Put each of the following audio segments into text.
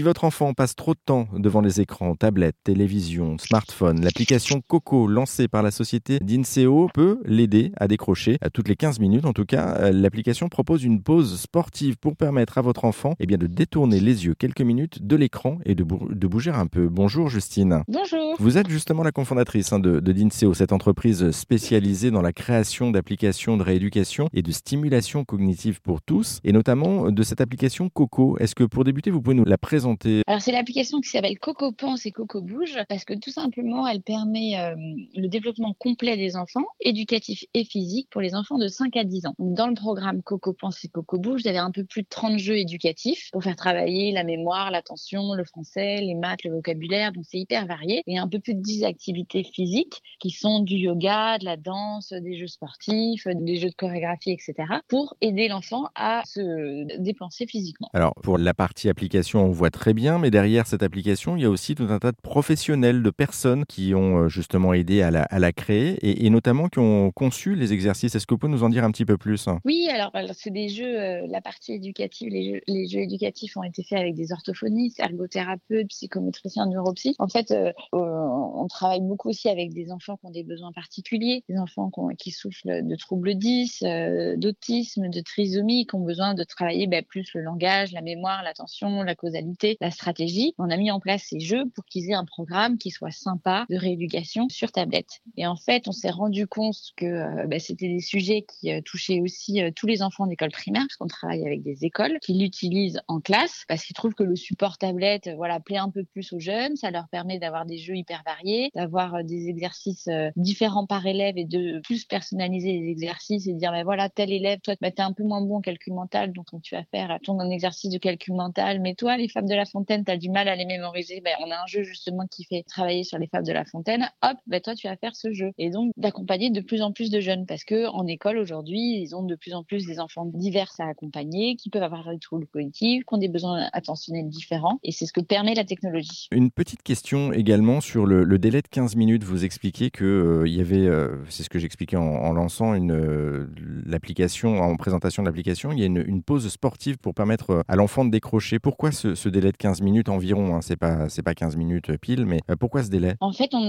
Si votre enfant passe trop de temps devant les écrans, tablettes, télévision, smartphone, l'application Coco lancée par la société d'Inseo peut l'aider à décrocher. À toutes les 15 minutes en tout cas, l'application propose une pause sportive pour permettre à votre enfant eh bien, de détourner les yeux quelques minutes de l'écran et de, de, bouger un peu. Bonjour Justine. Bonjour. Vous êtes justement la cofondatrice hein, de, de Dinseo, cette entreprise spécialisée dans la création d'applications de rééducation et de stimulation cognitive pour tous, et notamment de cette application Coco. Est-ce que pour débuter, vous pouvez nous la présenter? Alors c'est l'application qui s'appelle Coco Pense et Coco Bouge, parce que tout simplement, elle permet euh, le développement complet des enfants, éducatif et physique, pour les enfants de 5 à 10 ans. Dans le programme Coco Pense et Coco Bouge, vous avez un peu plus de 30 jeux éducatifs pour faire travailler la mémoire, l'attention, le français, les maths, le vocabulaire, donc c'est hyper varié. Et un peu plus de 10 activités physiques qui sont du yoga, de la danse, des jeux sportifs, des jeux de chorégraphie, etc. pour aider l'enfant à se dépenser physiquement. Alors pour la partie application, on voit très bien, mais derrière cette application, il y a aussi tout un tas de professionnels, de personnes qui ont euh, justement aidé à la, à la créer et, et, notamment qui ont conçu les exercices. Est-ce que vous pouvez nous en dire un petit peu plus? Oui, alors, alors c'est des jeux, euh, la partie éducative, les jeux, les jeux éducatifs ont été faits avec des orthophonistes, ergothérapeutes, psychométriciens, neuropsy. En fait, euh, on travaille beaucoup aussi avec des enfants qui ont des besoins particuliers, des enfants qui, souffrent de troubles 10, euh, d'autisme, de trisomie, qui ont besoin de travailler ben, plus le langage, la mémoire, l'attention, la causalité, la stratégie. On a mis en place ces jeux pour qu'ils aient un programme qui soit sympa de rééducation sur tablette. Et en fait, on s'est rendu compte que euh, ben, c'était des sujets qui euh, touchaient aussi tous les enfants d'école primaire, parce qu'on travaille avec des écoles qui l'utilisent en classe, parce qu'ils trouvent que le support tablette plaît un peu plus aux jeunes, ça leur permet d'avoir des jeux hyper variés, d'avoir des exercices différents par élève et de plus personnaliser les exercices et dire, ben voilà, tel élève, toi, ben, tu es un peu moins bon en calcul mental, donc tu vas faire ton exercice de calcul mental. Mais toi, les fables de la fontaine, tu as du mal à les mémoriser. Ben, on a un jeu justement qui fait travailler sur les fables de la fontaine. Hop, ben, toi, tu vas faire ce jeu. Et donc, d'accompagner de plus en plus de jeunes parce que en école aujourd'hui, ils ont de plus en plus des enfants divers à accompagner, qui peuvent avoir des troubles cognitifs, qui ont des besoins attentionnels différents. Et c'est ce que permet la technologie. Une petite question également sur le, le délai de 15 minutes. Vous expliquez que euh, il y avait, euh, c'est ce que j'expliquais en, lançant euh, l'application, en présentation de l'application, il y a une, pause sportive pour permettre à l'enfant de décrocher. Pourquoi ce, délai de 15 minutes environ hein, C'est pas c'est pas 15 minutes pile, mais pourquoi ce délai? En fait, on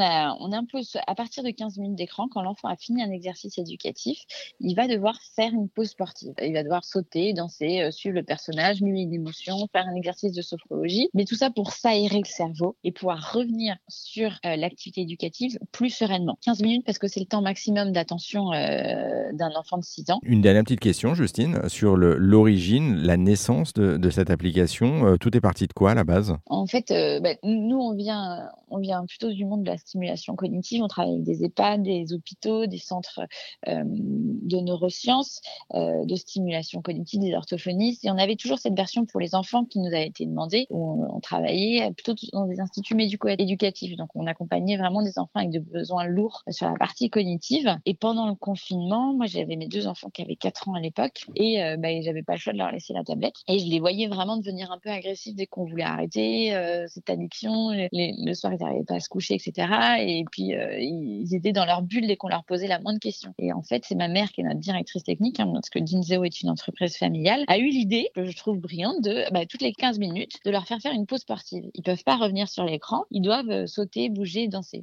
impose à partir de 15 minutes d'écran, quand l'enfant a fini un exercice éducatif, il va devoir faire une pause sportive. Il va devoir sauter, danser, suivre le personnage, mûrir une émotion, faire un exercice de sophrologie, mais tout ça pour s'aérer le cerveau et pouvoir revenir sur l'activité éducative plus sereinement. 15 minutes parce que c'est le temps maximum d'attention euh, d'un enfant de 6 ans. Une dernière petite question, Justine, sur l'origine, la naissance de, de cette application. Euh, tout est parti de quoi à la base? En fait, euh, bah, nous, on vient, on vient plutôt du monde de la stimulation cognitive. On travaille avec des EHPAD, des hôpitaux, des centres euh, de neurosciences, euh, de stimulation cognitive, des orthophonistes. Et on avait toujours cette version pour les enfants qui nous a été demandée. On, on travaillait plutôt dans des instituts médico-éducatifs. Donc, on accompagnait vraiment des enfants avec des besoins lourds sur la partie cognitive. Et pendant le confinement, moi, j'avais mes deux enfants qui avaient 4 ans à l'époque et euh, bah, j'avais pas le choix de leur laisser la tablette. Et je les voyais vraiment devenir un peu agressifs dès qu'on voulait arrêter euh, cette addiction. Le soir, ils n'arrivaient pas à se coucher, etc. Et puis, euh, ils étaient dans leur bulle dès qu'on leur posait la moindre question. Et en fait, c'est ma mère qui est notre directrice technique, hein, parce que Dinzeo est une entreprise familiale, a eu l'idée, que je trouve brillante, de bah, toutes les 15 minutes, de leur faire faire une pause sportive. Ils peuvent pas revenir sur l'écran, ils doivent sauter, bouger,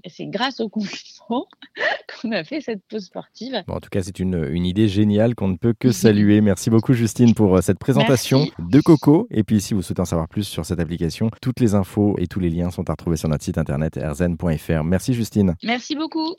C'est grâce au confinement qu'on a fait cette pause sportive. Bon, en tout cas, c'est une, une, idée géniale qu'on ne peut que saluer. Merci beaucoup, Justine, pour cette présentation Merci. de Coco. Et puis, si vous souhaitez en savoir plus sur cette application, toutes les infos et tous les liens sont à retrouver sur notre site internet rzn.fr. Merci, Justine. Merci beaucoup.